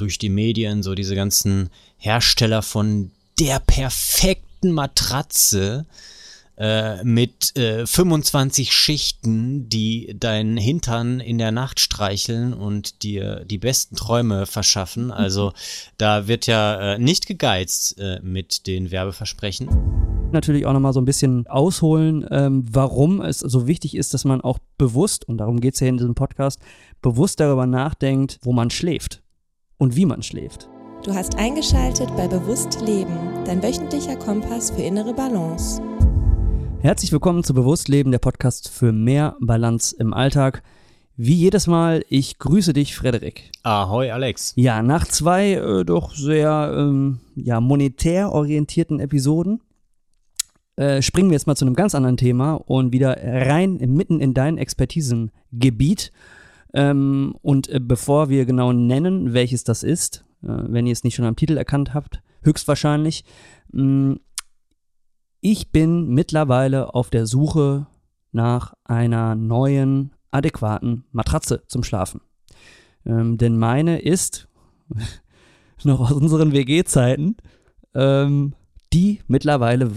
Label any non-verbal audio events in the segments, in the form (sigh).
durch die Medien so diese ganzen Hersteller von der perfekten Matratze äh, mit äh, 25 Schichten, die deinen Hintern in der Nacht streicheln und dir die besten Träume verschaffen. Also da wird ja äh, nicht gegeizt äh, mit den Werbeversprechen. Natürlich auch nochmal so ein bisschen ausholen, ähm, warum es so wichtig ist, dass man auch bewusst, und darum geht es ja in diesem Podcast, bewusst darüber nachdenkt, wo man schläft und wie man schläft. Du hast eingeschaltet bei Bewusst Leben, dein wöchentlicher Kompass für innere Balance. Herzlich willkommen zu Bewusst Leben, der Podcast für mehr Balance im Alltag. Wie jedes Mal, ich grüße dich, Frederik. Ahoi, Alex. Ja, nach zwei äh, doch sehr ähm, ja, monetär orientierten Episoden äh, springen wir jetzt mal zu einem ganz anderen Thema und wieder rein mitten in dein Expertisengebiet. Ähm, und äh, bevor wir genau nennen, welches das ist, äh, wenn ihr es nicht schon am Titel erkannt habt, höchstwahrscheinlich, mh, mm, ich bin mittlerweile auf der Suche nach einer neuen, adäquaten Matratze zum Schlafen. Ähm, denn meine ist (laughs) noch aus unseren WG-Zeiten ähm, die mittlerweile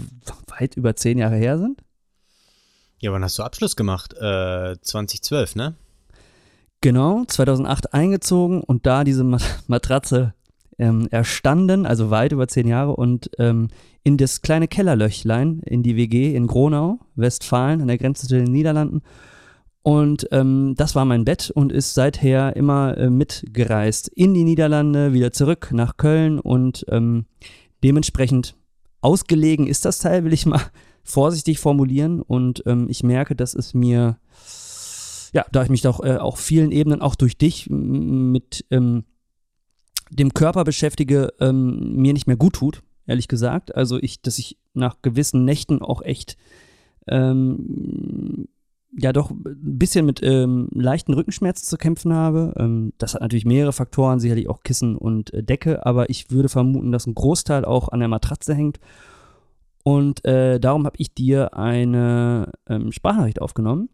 weit über zehn Jahre her sind. Ja, wann hast du Abschluss gemacht? Äh, 2012, ne? Genau, 2008 eingezogen und da diese Matratze ähm, erstanden, also weit über zehn Jahre und ähm, in das kleine Kellerlöchlein in die WG in Gronau, Westfalen, an der Grenze zu den Niederlanden. Und ähm, das war mein Bett und ist seither immer äh, mitgereist in die Niederlande, wieder zurück nach Köln und ähm, dementsprechend ausgelegen ist das Teil, will ich mal (laughs) vorsichtig formulieren. Und ähm, ich merke, dass es mir, ja, da ich mich doch äh, auch vielen Ebenen, auch durch dich, mit ähm, dem Körper beschäftige, ähm, mir nicht mehr gut tut, ehrlich gesagt. Also ich, dass ich nach gewissen Nächten auch echt ähm, ja doch ein bisschen mit ähm, leichten Rückenschmerzen zu kämpfen habe. Ähm, das hat natürlich mehrere Faktoren, sicherlich auch Kissen und äh, Decke, aber ich würde vermuten, dass ein Großteil auch an der Matratze hängt. Und äh, darum habe ich dir eine ähm, Sprachnachricht aufgenommen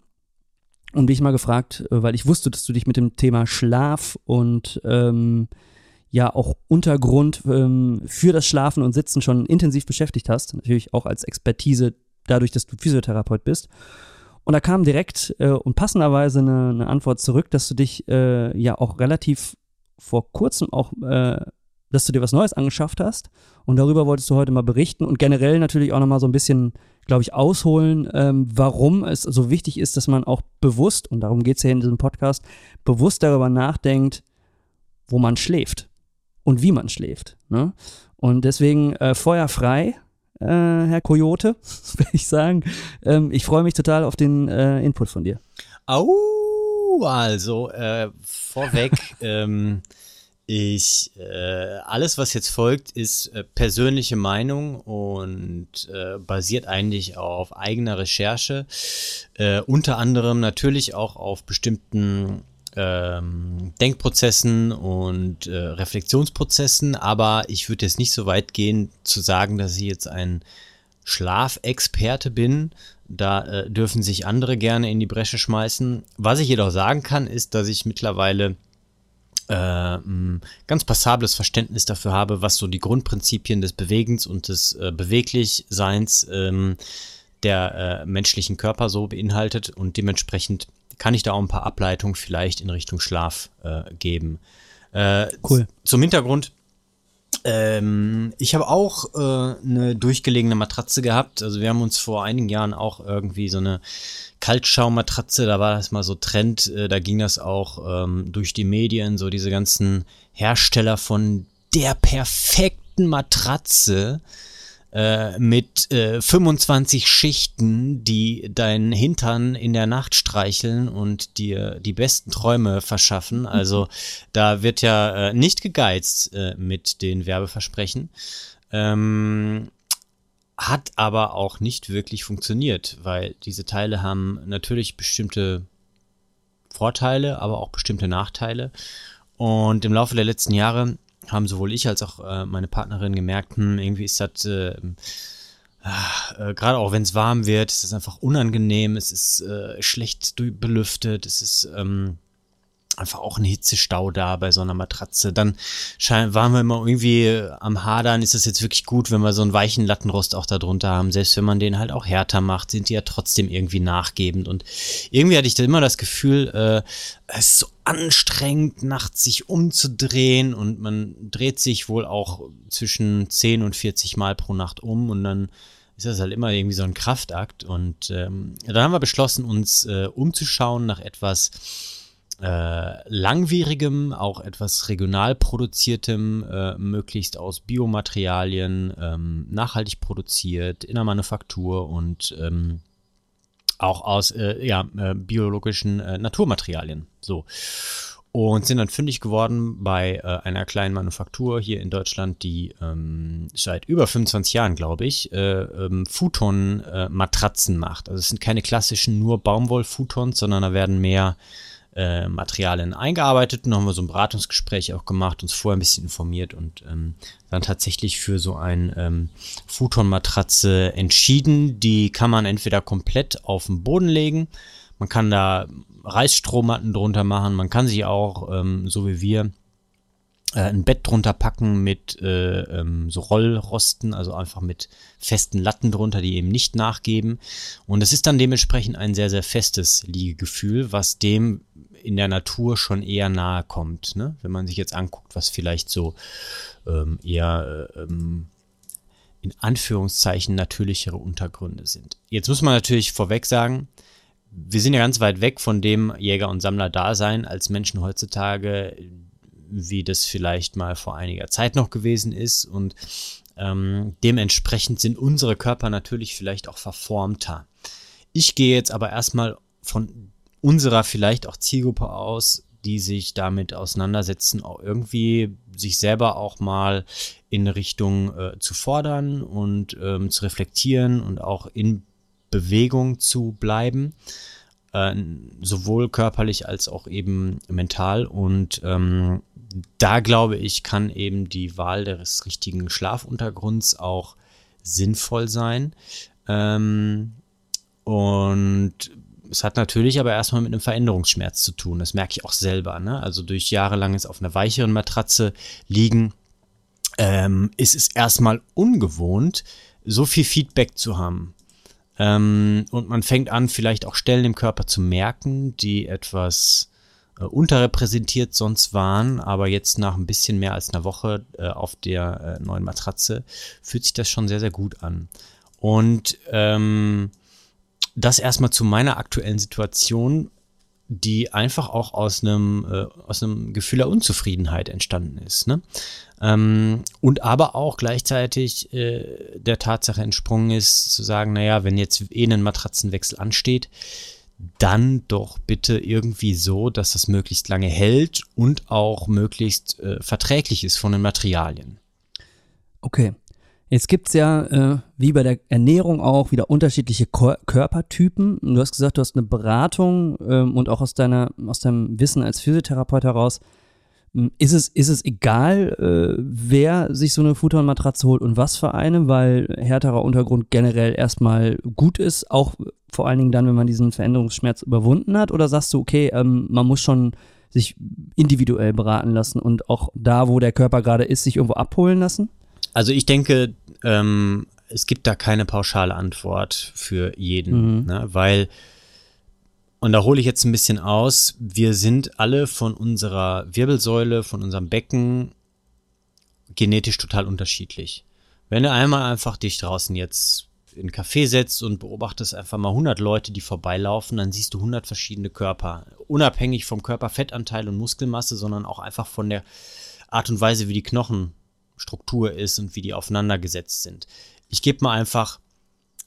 und dich mal gefragt, äh, weil ich wusste, dass du dich mit dem Thema Schlaf und ähm, ja auch Untergrund ähm, für das Schlafen und Sitzen schon intensiv beschäftigt hast. Natürlich auch als Expertise dadurch, dass du Physiotherapeut bist. Und da kam direkt äh, und passenderweise eine, eine, Antwort zurück, dass du dich äh, ja auch relativ vor kurzem auch, äh, dass du dir was Neues angeschafft hast. Und darüber wolltest du heute mal berichten und generell natürlich auch nochmal so ein bisschen, glaube ich, ausholen, ähm, warum es so wichtig ist, dass man auch bewusst, und darum geht es ja in diesem Podcast, bewusst darüber nachdenkt, wo man schläft und wie man schläft. Ne? Und deswegen äh, Feuer frei äh, Herr Coyote, (laughs) würde ich sagen. Ähm, ich freue mich total auf den äh, Input von dir. Au, also äh, vorweg, (laughs) ähm, ich äh, alles, was jetzt folgt, ist äh, persönliche Meinung und äh, basiert eigentlich auf eigener Recherche, unter anderem natürlich auch auf bestimmten ähm, Denkprozessen und äh, Reflexionsprozessen, aber ich würde jetzt nicht so weit gehen zu sagen, dass ich jetzt ein Schlafexperte bin. Da äh, dürfen sich andere gerne in die Bresche schmeißen. Was ich jedoch sagen kann, ist, dass ich mittlerweile äh, ganz passables Verständnis dafür habe, was so die Grundprinzipien des Bewegens und des äh, Beweglichseins ähm, der äh, menschlichen Körper so beinhaltet und dementsprechend kann ich da auch ein paar Ableitungen vielleicht in Richtung Schlaf äh, geben. Äh, cool. Zum Hintergrund. Ähm, ich habe auch äh, eine durchgelegene Matratze gehabt. Also wir haben uns vor einigen Jahren auch irgendwie so eine Kaltschaummatratze, da war das mal so Trend, äh, da ging das auch ähm, durch die Medien, so diese ganzen Hersteller von der perfekten Matratze äh, mit äh, 25 Schichten, die deinen Hintern in der Nacht streicheln und dir die besten Träume verschaffen. Also da wird ja äh, nicht gegeizt äh, mit den Werbeversprechen. Ähm, hat aber auch nicht wirklich funktioniert, weil diese Teile haben natürlich bestimmte Vorteile, aber auch bestimmte Nachteile. Und im Laufe der letzten Jahre haben sowohl ich als auch äh, meine Partnerin gemerkt, hm, irgendwie ist das, äh, äh, gerade auch wenn es warm wird, ist das einfach unangenehm, es ist äh, schlecht belüftet, es ist, ähm, einfach auch ein Hitzestau da bei so einer Matratze. Dann waren wir immer irgendwie am Hadern, ist das jetzt wirklich gut, wenn wir so einen weichen Lattenrost auch da drunter haben. Selbst wenn man den halt auch härter macht, sind die ja trotzdem irgendwie nachgebend. Und irgendwie hatte ich da immer das Gefühl, äh, es ist so anstrengend, nachts sich umzudrehen und man dreht sich wohl auch zwischen 10 und 40 Mal pro Nacht um und dann ist das halt immer irgendwie so ein Kraftakt. Und ähm, dann haben wir beschlossen, uns äh, umzuschauen nach etwas äh, langwierigem, auch etwas regional produziertem, äh, möglichst aus Biomaterialien, ähm, nachhaltig produziert, in der Manufaktur und ähm, auch aus äh, ja, äh, biologischen äh, Naturmaterialien. So. Und sind dann fündig geworden bei einer kleinen Manufaktur hier in Deutschland, die ähm, seit über 25 Jahren, glaube ich, äh, ähm, Futon-Matratzen macht. Also es sind keine klassischen nur Baumwoll-Futons, sondern da werden mehr äh, Materialien eingearbeitet und haben wir so ein Beratungsgespräch auch gemacht, uns vorher ein bisschen informiert und ähm, dann tatsächlich für so ein ähm, Futon-Matratze entschieden. Die kann man entweder komplett auf den Boden legen, man kann da Reisstrohmatten drunter machen, man kann sich auch, ähm, so wie wir, ein Bett drunter packen mit äh, ähm, so Rollrosten, also einfach mit festen Latten drunter, die eben nicht nachgeben. Und es ist dann dementsprechend ein sehr, sehr festes Liegegefühl, was dem in der Natur schon eher nahe kommt. Ne? Wenn man sich jetzt anguckt, was vielleicht so ähm, eher äh, ähm, in Anführungszeichen natürlichere Untergründe sind. Jetzt muss man natürlich vorweg sagen, wir sind ja ganz weit weg von dem Jäger- und Sammler-Dasein als Menschen heutzutage, wie das vielleicht mal vor einiger Zeit noch gewesen ist. Und ähm, dementsprechend sind unsere Körper natürlich vielleicht auch verformter. Ich gehe jetzt aber erstmal von unserer vielleicht auch Zielgruppe aus, die sich damit auseinandersetzen, auch irgendwie sich selber auch mal in Richtung äh, zu fordern und ähm, zu reflektieren und auch in Bewegung zu bleiben, äh, sowohl körperlich als auch eben mental. Und ähm, da glaube ich, kann eben die Wahl des richtigen Schlafuntergrunds auch sinnvoll sein. Ähm, und es hat natürlich aber erstmal mit einem Veränderungsschmerz zu tun. Das merke ich auch selber. Ne? Also durch jahrelanges auf einer weicheren Matratze liegen, ähm, ist es erstmal ungewohnt, so viel Feedback zu haben. Ähm, und man fängt an, vielleicht auch Stellen im Körper zu merken, die etwas äh, unterrepräsentiert sonst waren, aber jetzt nach ein bisschen mehr als einer Woche äh, auf der äh, neuen Matratze fühlt sich das schon sehr, sehr gut an. Und ähm, das erstmal zu meiner aktuellen Situation, die einfach auch aus einem, äh, aus einem Gefühl der Unzufriedenheit entstanden ist. Ne? Ähm, und aber auch gleichzeitig äh, der Tatsache entsprungen ist, zu sagen, naja, wenn jetzt eh ein Matratzenwechsel ansteht, dann doch bitte irgendwie so, dass das möglichst lange hält und auch möglichst äh, verträglich ist von den Materialien. Okay. Jetzt gibt es ja, äh, wie bei der Ernährung auch, wieder unterschiedliche Ko Körpertypen. Du hast gesagt, du hast eine Beratung ähm, und auch aus, deiner, aus deinem Wissen als Physiotherapeut heraus ist es, ist es egal, äh, wer sich so eine Futonmatratze holt und was für eine, weil härterer Untergrund generell erstmal gut ist, auch vor allen Dingen dann, wenn man diesen Veränderungsschmerz überwunden hat? Oder sagst du, okay, ähm, man muss schon sich individuell beraten lassen und auch da, wo der Körper gerade ist, sich irgendwo abholen lassen? Also ich denke, ähm, es gibt da keine pauschale Antwort für jeden, mhm. ne? weil und da hole ich jetzt ein bisschen aus. Wir sind alle von unserer Wirbelsäule, von unserem Becken genetisch total unterschiedlich. Wenn du einmal einfach dich draußen jetzt in ein Café setzt und beobachtest einfach mal 100 Leute, die vorbeilaufen, dann siehst du 100 verschiedene Körper. Unabhängig vom Körperfettanteil und Muskelmasse, sondern auch einfach von der Art und Weise, wie die Knochenstruktur ist und wie die aufeinander gesetzt sind. Ich gebe mal einfach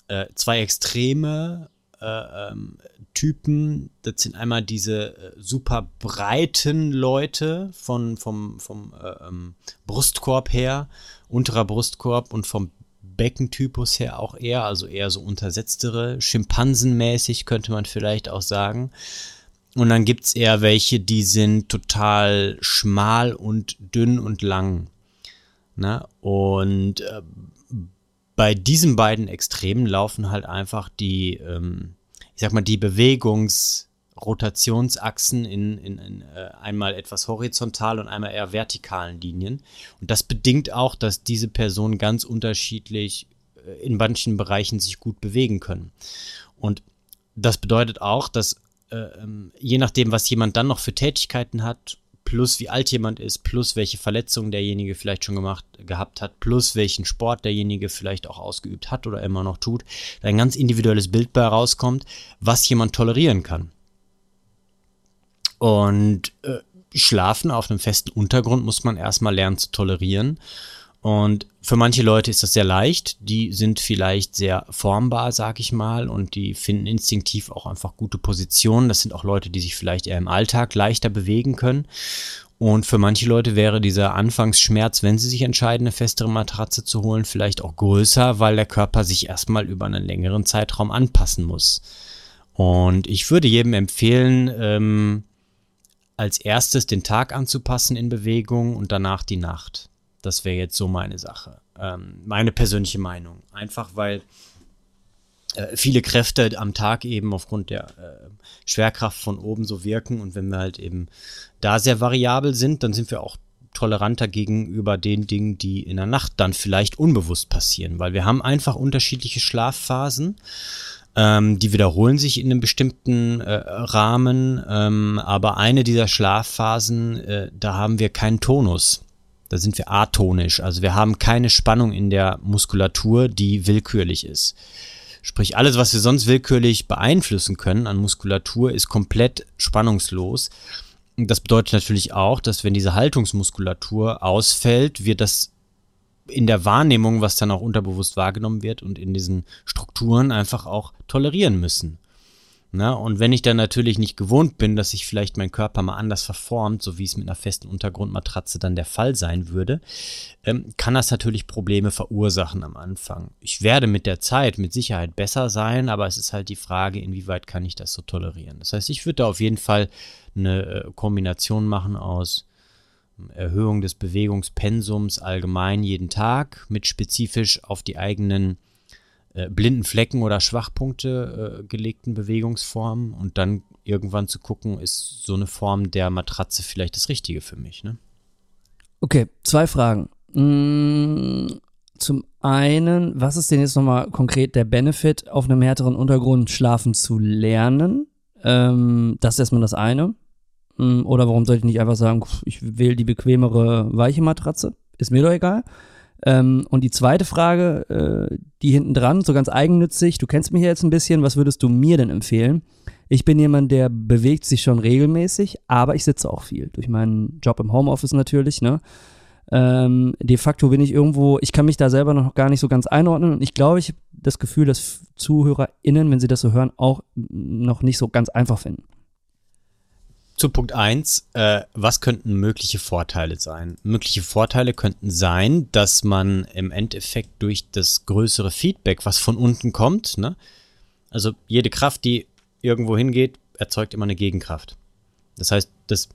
äh, zwei Extreme äh, ähm, Typen. Das sind einmal diese äh, super breiten Leute von, vom, vom äh, ähm, Brustkorb her, unterer Brustkorb und vom Beckentypus her auch eher, also eher so untersetztere, Schimpansenmäßig könnte man vielleicht auch sagen. Und dann gibt es eher welche, die sind total schmal und dünn und lang. Ne? Und äh, bei diesen beiden Extremen laufen halt einfach die, ähm, ich sag mal, die Bewegungs- Rotationsachsen in, in, in äh, einmal etwas horizontal und einmal eher vertikalen Linien. Und das bedingt auch, dass diese Personen ganz unterschiedlich äh, in manchen Bereichen sich gut bewegen können. Und das bedeutet auch, dass äh, ähm, je nachdem, was jemand dann noch für Tätigkeiten hat, plus wie alt jemand ist, plus welche Verletzungen derjenige vielleicht schon gemacht gehabt hat, plus welchen Sport derjenige vielleicht auch ausgeübt hat oder immer noch tut, ein ganz individuelles Bild bei herauskommt, was jemand tolerieren kann. Und äh, Schlafen auf einem festen Untergrund muss man erstmal lernen zu tolerieren. Und für manche Leute ist das sehr leicht. Die sind vielleicht sehr formbar, sag ich mal, und die finden instinktiv auch einfach gute Positionen. Das sind auch Leute, die sich vielleicht eher im Alltag leichter bewegen können. Und für manche Leute wäre dieser Anfangsschmerz, wenn sie sich entscheiden, eine festere Matratze zu holen, vielleicht auch größer, weil der Körper sich erstmal über einen längeren Zeitraum anpassen muss. Und ich würde jedem empfehlen, ähm, als erstes den Tag anzupassen in Bewegung und danach die Nacht. Das wäre jetzt so meine Sache. Ähm, meine persönliche Meinung. Einfach weil äh, viele Kräfte am Tag eben aufgrund der äh, Schwerkraft von oben so wirken und wenn wir halt eben da sehr variabel sind, dann sind wir auch toleranter gegenüber den Dingen, die in der Nacht dann vielleicht unbewusst passieren, weil wir haben einfach unterschiedliche Schlafphasen. Ähm, die wiederholen sich in einem bestimmten äh, Rahmen, ähm, aber eine dieser Schlafphasen, äh, da haben wir keinen Tonus. Da sind wir atonisch, also wir haben keine Spannung in der Muskulatur, die willkürlich ist. Sprich, alles, was wir sonst willkürlich beeinflussen können an Muskulatur, ist komplett spannungslos. Das bedeutet natürlich auch, dass wenn diese Haltungsmuskulatur ausfällt, wir das in der Wahrnehmung, was dann auch unterbewusst wahrgenommen wird und in diesen Strukturen einfach auch tolerieren müssen. Na, und wenn ich dann natürlich nicht gewohnt bin, dass sich vielleicht mein Körper mal anders verformt, so wie es mit einer festen Untergrundmatratze dann der Fall sein würde, ähm, kann das natürlich Probleme verursachen am Anfang. Ich werde mit der Zeit mit Sicherheit besser sein, aber es ist halt die Frage, inwieweit kann ich das so tolerieren. Das heißt, ich würde da auf jeden Fall eine äh, Kombination machen aus ähm, Erhöhung des Bewegungspensums allgemein jeden Tag mit spezifisch auf die eigenen äh, blinden Flecken oder Schwachpunkte äh, gelegten Bewegungsformen und dann irgendwann zu gucken, ist so eine Form der Matratze vielleicht das Richtige für mich. Ne? Okay, zwei Fragen. Mm, zum einen, was ist denn jetzt nochmal konkret der Benefit, auf einem härteren Untergrund schlafen zu lernen? Ähm, das ist erstmal das eine. Mm, oder warum sollte ich nicht einfach sagen, ich wähle die bequemere, weiche Matratze? Ist mir doch egal. Ähm, und die zweite Frage, äh, die hinten dran, so ganz eigennützig, du kennst mich ja jetzt ein bisschen, was würdest du mir denn empfehlen? Ich bin jemand, der bewegt sich schon regelmäßig, aber ich sitze auch viel. Durch meinen Job im Homeoffice natürlich, ne? Ähm, de facto bin ich irgendwo, ich kann mich da selber noch gar nicht so ganz einordnen und ich glaube, ich habe das Gefühl, dass ZuhörerInnen, wenn sie das so hören, auch noch nicht so ganz einfach finden. Zu Punkt 1, äh, was könnten mögliche Vorteile sein? Mögliche Vorteile könnten sein, dass man im Endeffekt durch das größere Feedback, was von unten kommt, ne? also jede Kraft, die irgendwo hingeht, erzeugt immer eine Gegenkraft. Das heißt, dass,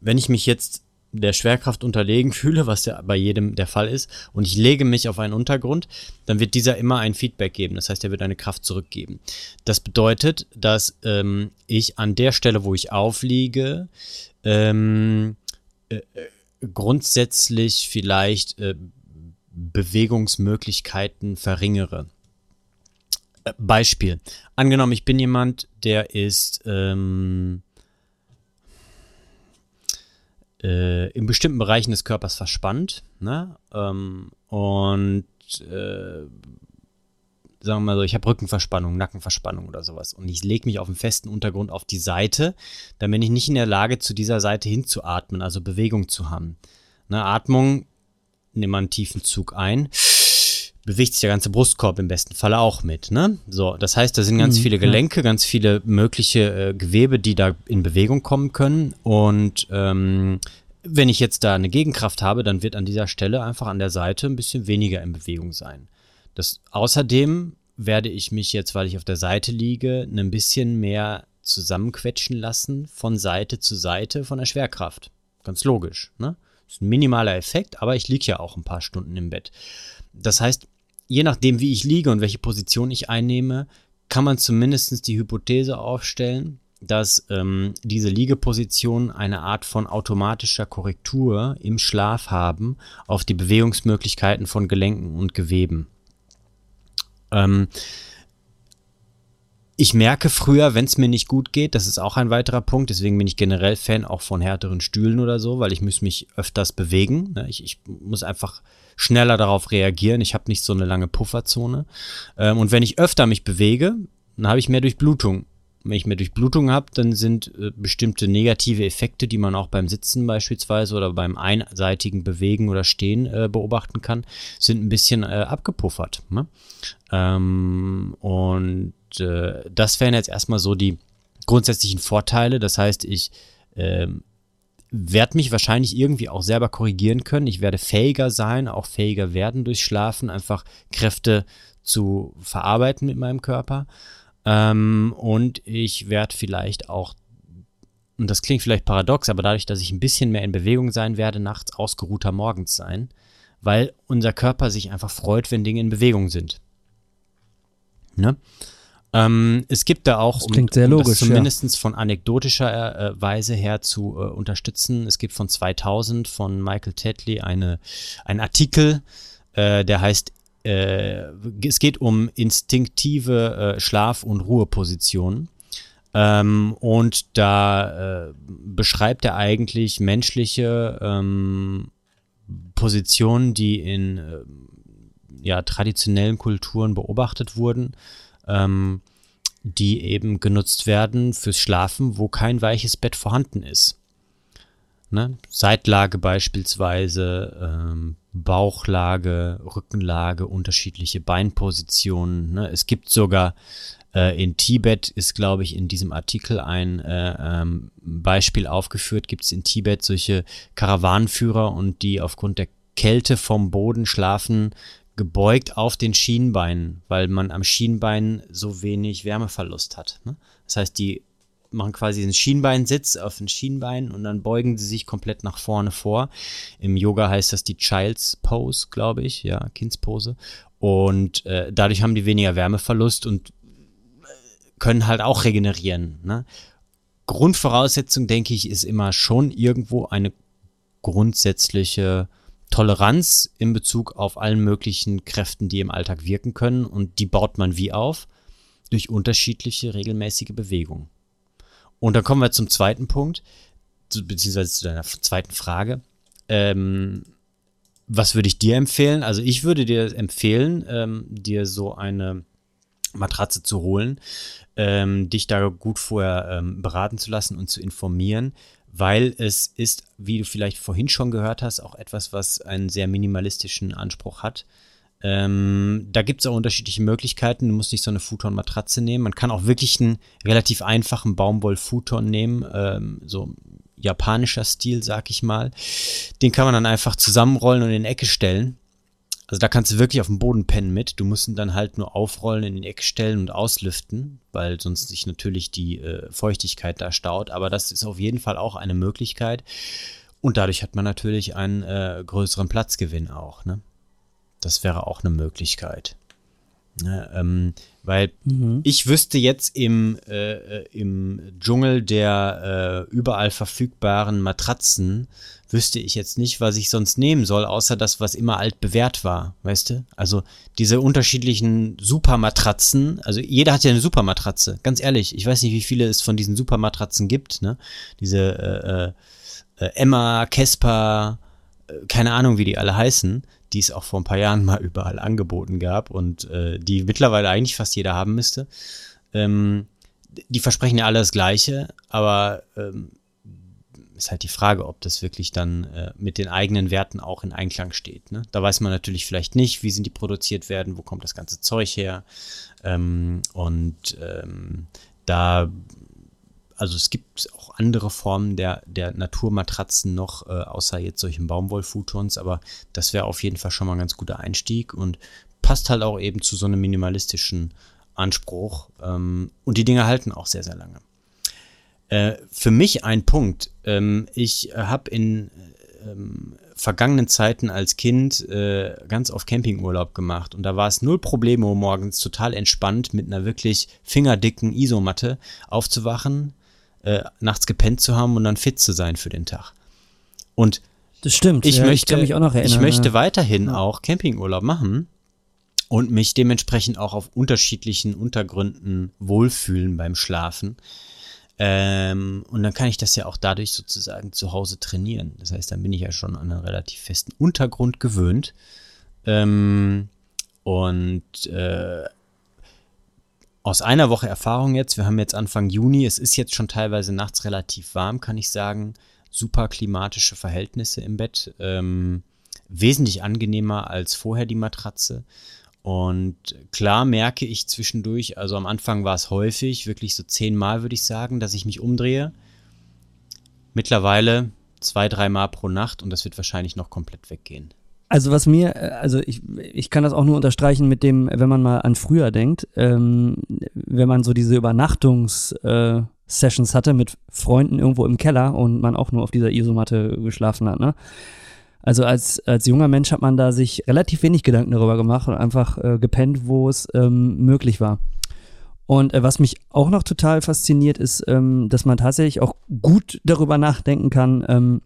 wenn ich mich jetzt der Schwerkraft unterlegen (laughs) fühle, was ja bei jedem der Fall ist, und ich lege mich auf einen Untergrund, dann wird dieser immer ein Feedback geben. Das heißt, er wird eine Kraft zurückgeben. Das bedeutet, dass ähm, ich an der Stelle, wo ich aufliege, ähm, äh, äh grundsätzlich vielleicht äh, Bewegungsmöglichkeiten verringere. Äh, Beispiel. Angenommen, ich bin jemand, der ist ähm, äh, in bestimmten Bereichen des Körpers verspannt. Ne? Ähm, und äh, sagen wir mal so, ich habe Rückenverspannung, Nackenverspannung oder sowas. Und ich lege mich auf einen festen Untergrund auf die Seite, dann bin ich nicht in der Lage, zu dieser Seite hinzuatmen, also Bewegung zu haben. Ne, Atmung, nimm mal einen tiefen Zug ein bewegt sich der ganze Brustkorb im besten Falle auch mit. Ne? So, das heißt, da sind ganz mhm, viele Gelenke, ja. ganz viele mögliche äh, Gewebe, die da in Bewegung kommen können. Und ähm, wenn ich jetzt da eine Gegenkraft habe, dann wird an dieser Stelle einfach an der Seite ein bisschen weniger in Bewegung sein. Das, außerdem werde ich mich jetzt, weil ich auf der Seite liege, ein bisschen mehr zusammenquetschen lassen von Seite zu Seite von der Schwerkraft. Ganz logisch. Ne? Ist ein minimaler Effekt, aber ich liege ja auch ein paar Stunden im Bett. Das heißt, je nachdem, wie ich liege und welche Position ich einnehme, kann man zumindest die Hypothese aufstellen, dass ähm, diese Liegepositionen eine Art von automatischer Korrektur im Schlaf haben auf die Bewegungsmöglichkeiten von Gelenken und Geweben. Ähm, ich merke früher, wenn es mir nicht gut geht, das ist auch ein weiterer Punkt, deswegen bin ich generell Fan auch von härteren Stühlen oder so, weil ich muss mich öfters bewegen. Ne? Ich, ich muss einfach schneller darauf reagieren. Ich habe nicht so eine lange Pufferzone. Ähm, und wenn ich öfter mich bewege, dann habe ich mehr Durchblutung. Wenn ich mehr Durchblutung habe, dann sind äh, bestimmte negative Effekte, die man auch beim Sitzen beispielsweise oder beim einseitigen Bewegen oder Stehen äh, beobachten kann, sind ein bisschen äh, abgepuffert. Ne? Ähm, und äh, das wären jetzt erstmal so die grundsätzlichen Vorteile. Das heißt, ich ähm, werde mich wahrscheinlich irgendwie auch selber korrigieren können. Ich werde fähiger sein, auch fähiger werden durch Schlafen, einfach Kräfte zu verarbeiten mit meinem Körper. Ähm, und ich werde vielleicht auch, und das klingt vielleicht paradox, aber dadurch, dass ich ein bisschen mehr in Bewegung sein werde, nachts ausgeruhter morgens sein, weil unser Körper sich einfach freut, wenn Dinge in Bewegung sind. Ne? Ähm, es gibt da auch, um, sehr logisch, um das zumindest ja. von anekdotischer äh, Weise her zu äh, unterstützen, es gibt von 2000 von Michael Tetley eine, einen Artikel, äh, der heißt, äh, es geht um instinktive äh, Schlaf- und Ruhepositionen. Ähm, und da äh, beschreibt er eigentlich menschliche ähm, Positionen, die in ja, traditionellen Kulturen beobachtet wurden ähm, die eben genutzt werden fürs Schlafen, wo kein weiches Bett vorhanden ist. Ne? Seitlage beispielsweise, ähm, Bauchlage, Rückenlage, unterschiedliche Beinpositionen. Ne? Es gibt sogar äh, in Tibet ist, glaube ich, in diesem Artikel ein äh, ähm, Beispiel aufgeführt. Gibt es in Tibet solche Karawanenführer und die aufgrund der Kälte vom Boden schlafen gebeugt auf den Schienbeinen, weil man am Schienbein so wenig Wärmeverlust hat. Ne? Das heißt, die machen quasi den Schienbeinsitz auf den Schienbein und dann beugen sie sich komplett nach vorne vor. Im Yoga heißt das die Child's Pose, glaube ich, ja, Kindspose. Und äh, dadurch haben die weniger Wärmeverlust und äh, können halt auch regenerieren. Ne? Grundvoraussetzung, denke ich, ist immer schon irgendwo eine grundsätzliche Toleranz in Bezug auf allen möglichen Kräften, die im Alltag wirken können. Und die baut man wie auf? Durch unterschiedliche regelmäßige Bewegungen. Und dann kommen wir zum zweiten Punkt, beziehungsweise zu deiner zweiten Frage. Ähm, was würde ich dir empfehlen? Also ich würde dir empfehlen, ähm, dir so eine Matratze zu holen, ähm, dich da gut vorher ähm, beraten zu lassen und zu informieren, weil es ist, wie du vielleicht vorhin schon gehört hast, auch etwas, was einen sehr minimalistischen Anspruch hat. Ähm, da gibt es auch unterschiedliche Möglichkeiten. Du musst nicht so eine Futon-Matratze nehmen. Man kann auch wirklich einen relativ einfachen Baumwoll-Futon nehmen, ähm, so japanischer Stil, sag ich mal. Den kann man dann einfach zusammenrollen und in Ecke stellen. Also da kannst du wirklich auf dem Boden pennen mit. Du musst ihn dann halt nur aufrollen, in die Ecke stellen und auslüften, weil sonst sich natürlich die äh, Feuchtigkeit da staut. Aber das ist auf jeden Fall auch eine Möglichkeit. Und dadurch hat man natürlich einen äh, größeren Platzgewinn auch. Ne? Das wäre auch eine Möglichkeit. Ne, ähm, weil mhm. ich wüsste jetzt im, äh, äh, im Dschungel der äh, überall verfügbaren Matratzen, wüsste ich jetzt nicht, was ich sonst nehmen soll, außer das, was immer alt bewährt war, weißt du? Also diese unterschiedlichen Supermatratzen, also jeder hat ja eine Supermatratze, ganz ehrlich, ich weiß nicht, wie viele es von diesen Supermatratzen gibt, ne? Diese äh, äh, Emma, Kesper, äh, keine Ahnung, wie die alle heißen, die es auch vor ein paar Jahren mal überall angeboten gab und äh, die mittlerweile eigentlich fast jeder haben müsste. Ähm, die versprechen ja alle das Gleiche, aber ähm, ist halt die Frage, ob das wirklich dann äh, mit den eigenen Werten auch in Einklang steht. Ne? Da weiß man natürlich vielleicht nicht, wie sind die produziert werden, wo kommt das ganze Zeug her. Ähm, und ähm, da, also es gibt auch andere Formen der, der Naturmatratzen noch, äh, außer jetzt solchen Baumwollfutons, aber das wäre auf jeden Fall schon mal ein ganz guter Einstieg und passt halt auch eben zu so einem minimalistischen Anspruch. Ähm, und die Dinge halten auch sehr, sehr lange. Äh, für mich ein Punkt. Ähm, ich habe in ähm, vergangenen Zeiten als Kind äh, ganz oft Campingurlaub gemacht und da war es null Probleme, morgens total entspannt mit einer wirklich fingerdicken Isomatte aufzuwachen, äh, nachts gepennt zu haben und dann fit zu sein für den Tag. Und das stimmt. Ich ja, möchte, ich mich auch noch erinnern. ich möchte weiterhin Ja. auch Campingurlaub machen und mich dementsprechend auch auf unterschiedlichen Untergründen wohlfühlen beim Schlafen. Ähm, und dann kann ich das ja auch dadurch sozusagen zu Hause trainieren. Das heißt, dann bin ich ja schon an einen relativ festen Untergrund gewöhnt. Ähm, und äh, aus einer Woche Erfahrung jetzt, wir haben jetzt Anfang Juni, es ist jetzt schon teilweise nachts relativ warm, kann ich sagen. Super klimatische Verhältnisse im Bett. Ähm, wesentlich angenehmer als vorher die Matratze. Und klar merke ich zwischendurch, also am Anfang war es häufig, wirklich so zehnmal würde ich sagen, dass ich mich umdrehe. Mittlerweile zwei, dreimal pro Nacht und das wird wahrscheinlich noch komplett weggehen. Also was mir, äh, also ich, ich kann das auch nur unterstreichen mit dem, wenn man mal an früher denkt, ähm, wenn man so diese Übernachtungs-Sessions äh, hatte mit Freunden irgendwo im Keller und man auch nur auf dieser Isomatte geschlafen hat, ne? Also als, als junger Mensch hat man da sich relativ wenig Gedanken darüber gemacht und einfach äh, gepennt, wo es ähm, möglich war. Und äh, was mich auch noch total fasziniert, ist, ähm, dass man tatsächlich auch gut darüber nachdenken kann, ähm,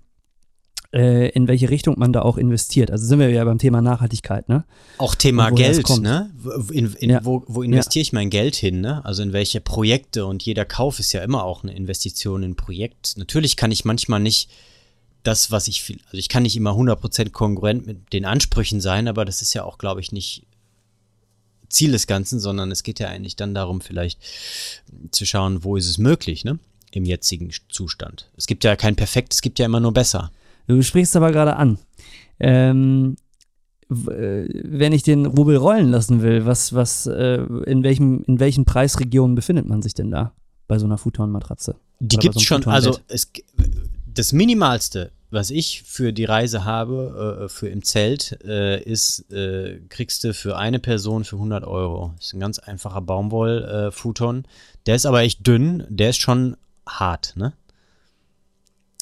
äh, in welche Richtung man da auch investiert. Also sind wir ja beim Thema Nachhaltigkeit, ne? Auch Thema Geld, ne? Wo- In, in, Ja. wo, wo investiere ich mein Geld hin, ne? Also in welche Projekte und jeder Kauf ist ja immer auch eine Investition in ein Projekt. Natürlich kann ich manchmal nicht das, was ich viel, also ich kann nicht immer 100% kongruent mit den Ansprüchen sein, aber das ist ja auch, glaube ich, nicht Ziel des Ganzen, sondern es geht ja eigentlich dann darum, vielleicht zu schauen, wo ist es möglich, ne? Im jetzigen Zustand. Es gibt ja kein Perfekt, es gibt ja immer nur besser. Du sprichst aber gerade an. Ähm, äh, wenn ich den Rubel rollen lassen will, was, was, äh, in welchem, in welchen Preisregionen befindet man sich denn da bei so einer Futon-Matratze? Die bei gibt's so schon, also es, das Minimalste, was ich für die Reise habe, äh, für im Zelt, äh, ist, äh, kriegst du für eine Person für 100 Euro. ist ein ganz einfacher Baumwoll-Futon. der ist aber echt dünn, der ist schon hart, ne?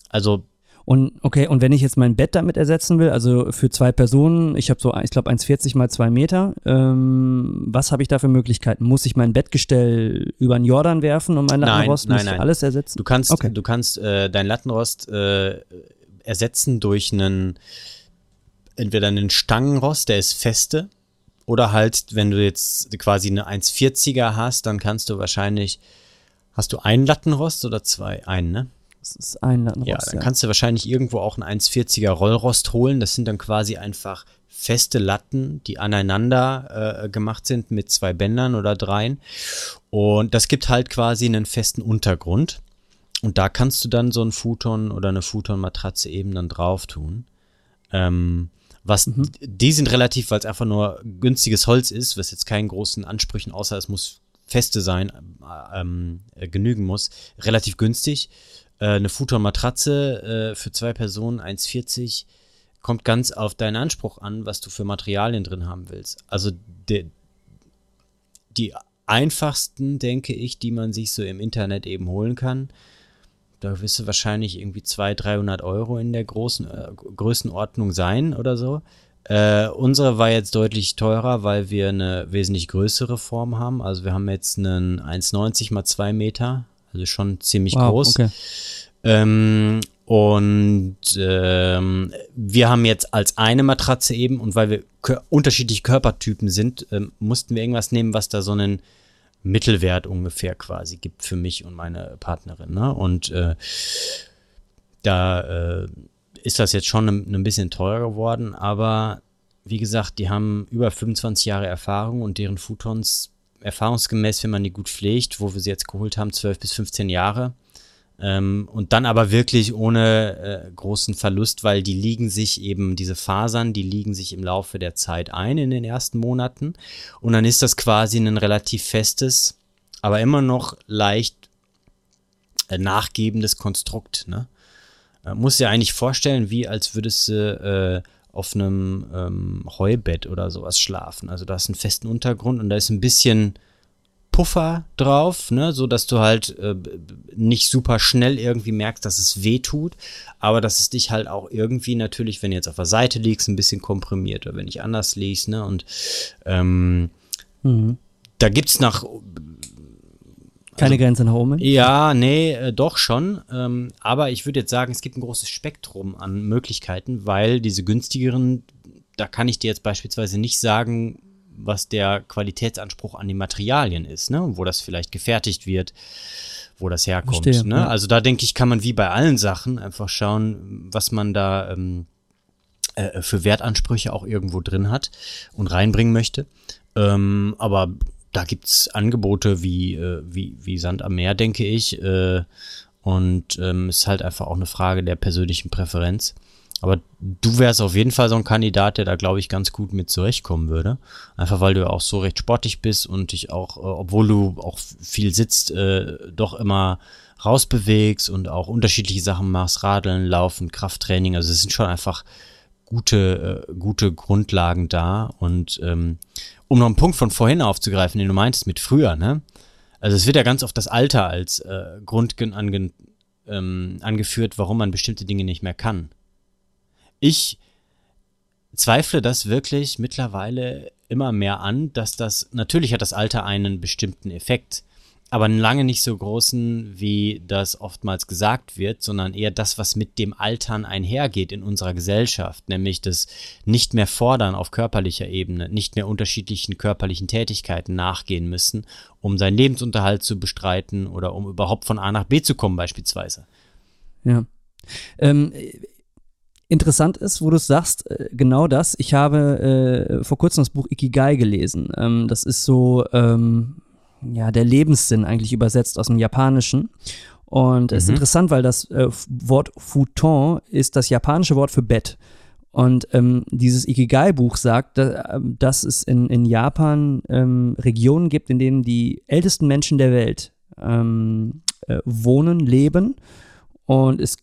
Also, Und okay, und wenn ich jetzt mein Bett damit ersetzen will, also für zwei Personen, ich habe so, ich glaube 1,40 mal zwei Meter, ähm, was habe ich da für Möglichkeiten? Muss ich mein Bettgestell über den Jordan werfen und mein Nein, Lattenrost nein, ich nein. alles ersetzen? du kannst, Okay. du kannst äh, dein Lattenrost äh, ersetzen durch einen, entweder einen Stangenrost, der ist feste, oder halt, wenn du jetzt quasi eine 1,40er hast, dann kannst du wahrscheinlich, hast du einen Lattenrost oder zwei? Einen, ne? Das ist ein Lattenrost. Ja, dann kannst du wahrscheinlich irgendwo auch einen 1,40er Rollrost holen. Das sind dann quasi einfach feste Latten, die aneinander äh, gemacht sind mit zwei Bändern oder dreien. Und das gibt halt quasi einen festen Untergrund. Und da kannst du dann so ein Futon oder eine Futonmatratze eben dann drauf tun. Ähm, was, die sind relativ, weil es einfach nur günstiges Holz ist, was jetzt keinen großen Ansprüchen, außer es muss feste sein, ähm, äh, genügen muss, relativ günstig. Äh, eine Futon-Matratze äh, für zwei Personen 1,40 kommt ganz auf deinen Anspruch an, was du für Materialien drin haben willst. Also de, die einfachsten, denke ich, die man sich so im Internet eben holen kann, da wirst du wahrscheinlich irgendwie 200, 300 Euro in der großen äh, Größenordnung sein oder so. Äh, unsere war jetzt deutlich teurer, weil wir eine wesentlich größere Form haben. Also wir haben jetzt einen 1,90 mal 2 Meter, also schon ziemlich wow, groß. Okay. Ähm, und ähm, wir haben jetzt als eine Matratze eben, und weil wir kö unterschiedliche Körpertypen sind, ähm, mussten wir irgendwas nehmen, was da so einen Mittelwert ungefähr quasi gibt für mich und meine Partnerin. Ne? Und äh, da äh, ist das jetzt schon ein, ein bisschen teurer geworden, aber wie gesagt, die haben über 25 Jahre Erfahrung und deren Futons erfahrungsgemäß, wenn man die gut pflegt, wo wir sie jetzt geholt haben, 12 bis 15 Jahre. Ähm, und dann aber wirklich ohne äh, großen Verlust, weil die liegen sich eben, diese Fasern, die liegen sich im Laufe der Zeit ein in den ersten Monaten. Und dann ist das quasi ein relativ festes, aber immer noch leicht äh, nachgebendes Konstrukt. Ne? Muss dir eigentlich vorstellen, wie als würdest du äh, auf einem ähm, Heubett oder sowas schlafen. Also da hast einen festen Untergrund und da ist ein bisschen Puffer drauf, ne, so dass du halt äh, nicht super schnell irgendwie merkst, dass es weh tut, aber dass es dich halt auch irgendwie natürlich, wenn du jetzt auf der Seite liegst, ein bisschen komprimiert oder wenn ich anders liegst, ne, und ähm, Mhm. da gibt's nach Keine also, Grenze nach oben? Ja, nee, äh, doch schon. Ähm, aber ich würde jetzt sagen, es gibt ein großes Spektrum an Möglichkeiten, weil diese günstigeren, da kann ich dir jetzt beispielsweise nicht sagen, was der Qualitätsanspruch an den Materialien ist, ne? wo das vielleicht gefertigt wird, wo das herkommt. Verstehe, ne? Ja. Also da denke ich, kann man wie bei allen Sachen einfach schauen, was man da ähm, äh, für Wertansprüche auch irgendwo drin hat und reinbringen möchte. Ähm, aber da gibt es Angebote wie, äh, wie, wie Sand am Meer, denke ich. Äh, und ähm, ist halt einfach auch eine Frage der persönlichen Präferenz. Aber du wärst auf jeden Fall so ein Kandidat, der da, glaube ich, ganz gut mit zurechtkommen würde. Einfach weil du auch so recht sportlich bist und dich auch, äh, obwohl du auch viel sitzt, doch immer rausbewegst und auch unterschiedliche Sachen machst, Radeln, Laufen, Krafttraining. Also es sind schon einfach gute, gute Grundlagen da. Und ähm, um noch einen Punkt von vorhin aufzugreifen, den du meintest mit früher, ne? Also es wird ja ganz oft das Alter als äh, Grund ange, ähm, angeführt, warum man bestimmte Dinge nicht mehr kann. Ich zweifle das wirklich mittlerweile immer mehr an, dass das, natürlich hat das Alter einen bestimmten Effekt, aber lange nicht so großen, wie das oftmals gesagt wird, sondern eher das, was mit dem Altern einhergeht in unserer Gesellschaft, nämlich das nicht mehr fordern auf körperlicher Ebene, nicht mehr unterschiedlichen körperlichen Tätigkeiten nachgehen müssen, um seinen Lebensunterhalt zu bestreiten oder um überhaupt von A nach B zu kommen beispielsweise. Ja. Ähm, interessant ist, wo du sagst, äh, genau das. Ich habe äh, vor kurzem das Buch Ikigai gelesen. Ähm, das ist so, ähm, ja, der Lebenssinn eigentlich übersetzt aus dem Japanischen. Und es mhm. ist interessant, weil das äh, Wort Futon ist das japanische Wort für Bett. Und ähm, dieses Ikigai-Buch sagt, ähm, dass es in, in Japan ähm, Regionen gibt, in denen die ältesten Menschen der Welt ähm, äh, wohnen, leben. Und es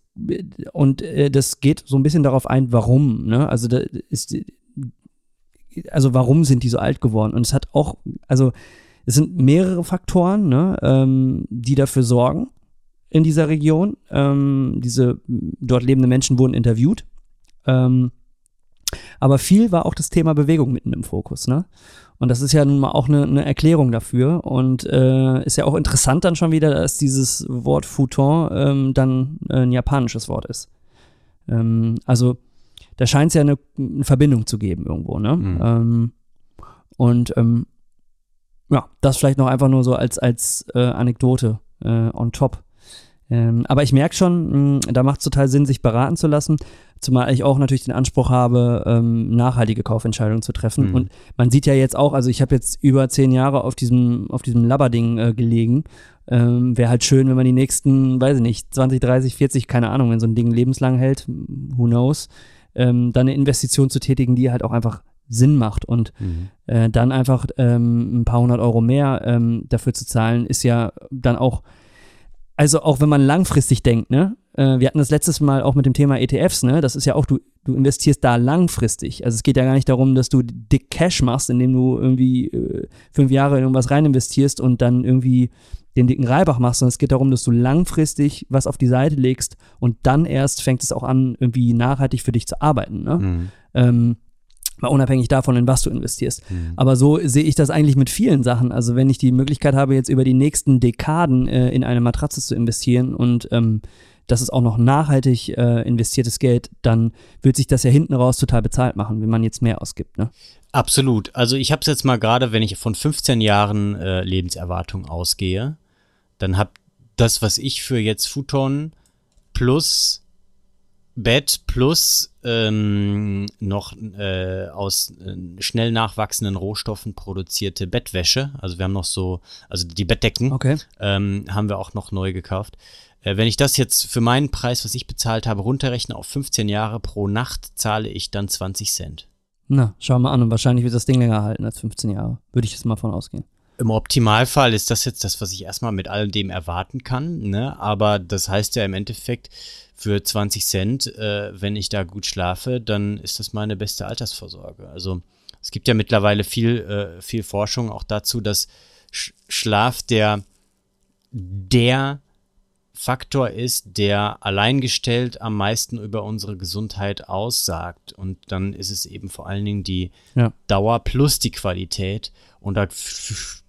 und äh, das geht so ein bisschen darauf ein, warum. Ne? Also da ist, also warum sind die so alt geworden? Und es hat auch, also es sind mehrere Faktoren, ne, ähm, die dafür sorgen in dieser Region. Ähm, diese dort lebende Menschen wurden interviewt. Ähm, aber viel war auch das Thema Bewegung mitten im Fokus, ne? Und das ist ja nun mal auch eine, eine Erklärung dafür und äh, ist ja auch interessant dann schon wieder, dass dieses Wort Futon ähm, dann ein japanisches Wort ist. Ähm, also da scheint es ja eine, eine, Verbindung zu geben irgendwo, ne? Mhm. Ähm, und ähm, ja, das vielleicht noch einfach nur so als, als äh, Anekdote äh, on top. Ähm, aber ich merke schon, mh, da macht es total Sinn, sich beraten zu lassen. Zumal ich auch natürlich den Anspruch habe, ähm, nachhaltige Kaufentscheidungen zu treffen. Mhm. Und man sieht ja jetzt auch, also ich habe jetzt über zehn Jahre auf diesem, auf diesem Labber-Ding äh, gelegen. Ähm, Wäre halt schön, wenn man die nächsten, weiß ich nicht, 20, 30, 40, keine Ahnung, wenn so ein Ding lebenslang hält, who knows, ähm, dann eine Investition zu tätigen, die halt auch einfach Sinn macht. Und mhm. äh, dann einfach ähm, ein paar hundert Euro mehr ähm, dafür zu zahlen, ist ja dann auch also auch wenn man langfristig denkt, ne? Äh, wir hatten das letztes Mal auch mit dem Thema ETFs, ne? Das ist ja auch, du, du investierst da langfristig. Also es geht ja gar nicht darum, dass du dick Cash machst, indem du irgendwie äh, fünf Jahre in irgendwas rein investierst und dann irgendwie den dicken Reibach machst, sondern es geht darum, dass du langfristig was auf die Seite legst und dann erst fängt es auch an, irgendwie nachhaltig für dich zu arbeiten. Ne? Mhm. Ähm, Mal unabhängig davon, in was du investierst. Mhm. Aber so sehe ich das eigentlich mit vielen Sachen. Also wenn ich die Möglichkeit habe, jetzt über die nächsten Dekaden äh, in eine Matratze zu investieren und ähm, das ist auch noch nachhaltig äh, investiertes Geld, dann wird sich das ja hinten raus total bezahlt machen, wenn man jetzt mehr ausgibt. Ne? Absolut. Also ich habe es jetzt mal gerade, wenn ich von 15 Jahren äh, Lebenserwartung ausgehe, dann habe das, was ich für jetzt Futon plus Bett plus ähm, noch äh, aus äh, schnell nachwachsenden Rohstoffen produzierte Bettwäsche. Also wir haben noch so, also die Bettdecken okay. ähm, haben wir auch noch neu gekauft. Äh, wenn ich das jetzt für meinen Preis, was ich bezahlt habe, runterrechne auf 15 Jahre pro Nacht, zahle ich dann 20 Cent. Na, schau mal an und wahrscheinlich wird das Ding länger halten als 15 Jahre. Würde ich jetzt mal von ausgehen. Im Optimalfall ist das jetzt das, was ich erstmal mit all dem erwarten kann, ne? Aber das heißt ja im Endeffekt, für 20 Cent, äh, wenn ich da gut schlafe, dann ist das meine beste Altersvorsorge. Also es gibt ja mittlerweile viel, äh, viel Forschung auch dazu, dass Sch Schlaf der, der Faktor ist, der alleingestellt am meisten über unsere Gesundheit aussagt. Und dann ist es eben vor allen Dingen die ja. Dauer plus die Qualität. Und da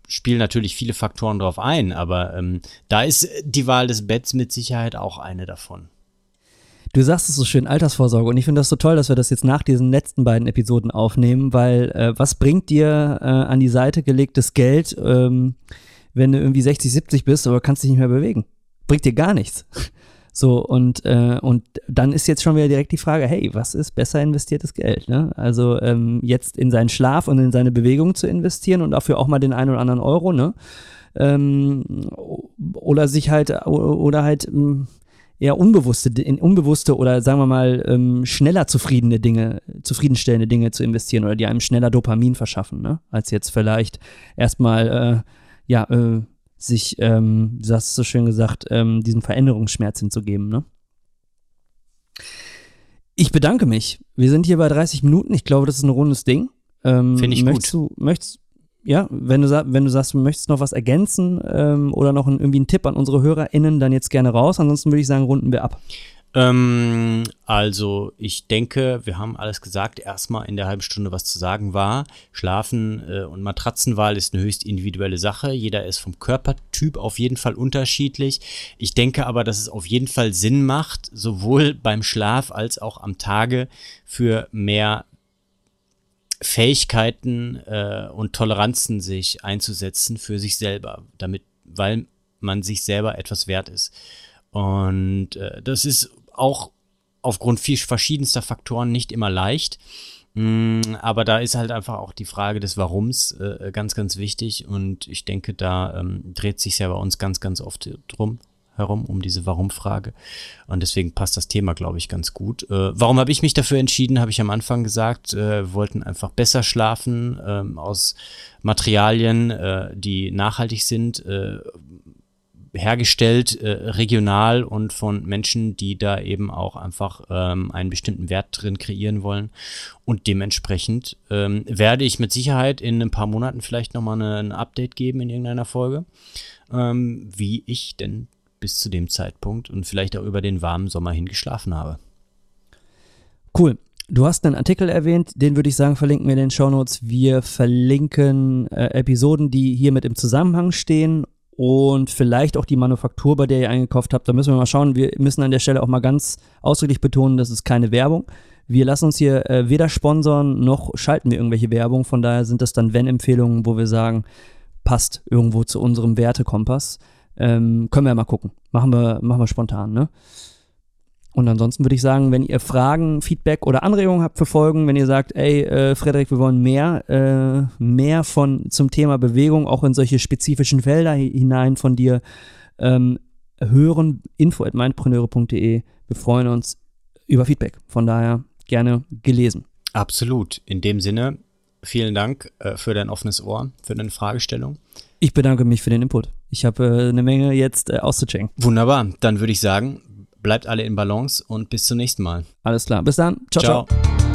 spielen natürlich viele Faktoren drauf ein, aber ähm, da ist die Wahl des Betts mit Sicherheit auch eine davon. Du sagst es so schön, Altersvorsorge. Und ich finde das so toll, dass wir das jetzt nach diesen letzten beiden Episoden aufnehmen, weil äh, was bringt dir äh, an die Seite gelegtes Geld, ähm, wenn du irgendwie 60, 70 bist, aber kannst dich nicht mehr bewegen? Bringt dir gar nichts. (laughs) So, und, äh, und dann ist jetzt schon wieder direkt die Frage, hey, was ist besser investiertes Geld? Ne? Also ähm, jetzt in seinen Schlaf und in seine Bewegung zu investieren und dafür auch mal den einen oder anderen Euro, ne? Ähm, oder sich halt, oder halt ähm, eher unbewusste, in unbewusste oder sagen wir mal ähm, schneller zufriedene Dinge, zufriedenstellende Dinge zu investieren oder die einem schneller Dopamin verschaffen, ne? Als jetzt vielleicht erstmal äh, ja, äh, sich, ähm, du hast es so schön gesagt, ähm, diesen Veränderungsschmerz hinzugeben. Ne? Ich bedanke mich. Wir sind hier bei 30 Minuten. Ich glaube, das ist ein rundes Ding. Ähm, Finde ich möchtest gut. Du, möchtest, ja, wenn du, wenn du sagst, du möchtest noch was ergänzen ähm, oder noch ein, irgendwie einen Tipp an unsere HörerInnen, dann jetzt gerne raus. Ansonsten würde ich sagen, runden wir ab. Ähm, also ich denke, wir haben alles gesagt. Erstmal in der halben Stunde was zu sagen war. Schlafen äh, und Matratzenwahl ist eine höchst individuelle Sache. Jeder ist vom Körpertyp auf jeden Fall unterschiedlich. Ich denke aber, dass es auf jeden Fall Sinn macht, sowohl beim Schlaf als auch am Tage für mehr Fähigkeiten äh, und Toleranzen sich einzusetzen für sich selber, damit, weil man sich selber etwas wert ist. Und äh, das ist auch aufgrund viel verschiedenster Faktoren nicht immer leicht. Mm, aber da ist halt einfach auch die Frage des Warums äh, ganz, ganz wichtig. Und ich denke, da ähm, dreht sich ja bei uns ganz, ganz oft drum herum, um diese Warum-Frage. Und deswegen passt das Thema, glaube ich, ganz gut. Äh, warum habe ich mich dafür entschieden, habe ich am Anfang gesagt. Äh, wir wollten einfach besser schlafen ähm, aus Materialien, äh, die nachhaltig sind, äh, hergestellt, äh, regional und von Menschen, die da eben auch einfach ähm, einen bestimmten Wert drin kreieren wollen. Und dementsprechend ähm, werde ich mit Sicherheit in ein paar Monaten vielleicht nochmal ein Update geben in irgendeiner Folge, ähm, wie ich denn bis zu dem Zeitpunkt und vielleicht auch über den warmen Sommer hin geschlafen habe. Cool. Du hast einen Artikel erwähnt, den würde ich sagen, verlinken wir in den Shownotes. Wir verlinken äh, Episoden, die hier mit im Zusammenhang stehen und vielleicht auch die Manufaktur, bei der ihr eingekauft habt. Da müssen wir mal schauen. Wir müssen an der Stelle auch mal ganz ausdrücklich betonen, das ist keine Werbung. Wir lassen uns hier äh, weder sponsern noch schalten wir irgendwelche Werbung. Von daher sind das dann Wenn-Empfehlungen, wo wir sagen, passt irgendwo zu unserem Wertekompass. Ähm, können wir ja mal gucken. Machen wir, machen wir spontan, ne? Und ansonsten würde ich sagen, wenn ihr Fragen, Feedback oder Anregungen habt für Folgen, wenn ihr sagt, ey, äh, Frederik, wir wollen mehr, äh, mehr von zum Thema Bewegung, auch in solche spezifischen Felder hinein von dir ähm, hören, info at mindpreneure.de. Wir freuen uns über Feedback. Von daher gerne gelesen. Absolut. In dem Sinne, vielen Dank äh, für dein offenes Ohr, für deine Fragestellung. Ich bedanke mich für den Input. Ich habe äh, eine Menge jetzt äh, auszuchecken. Wunderbar. Dann würde ich sagen, bleibt alle in Balance und bis zum nächsten Mal. Alles klar. Bis dann. ciao. ciao. ciao.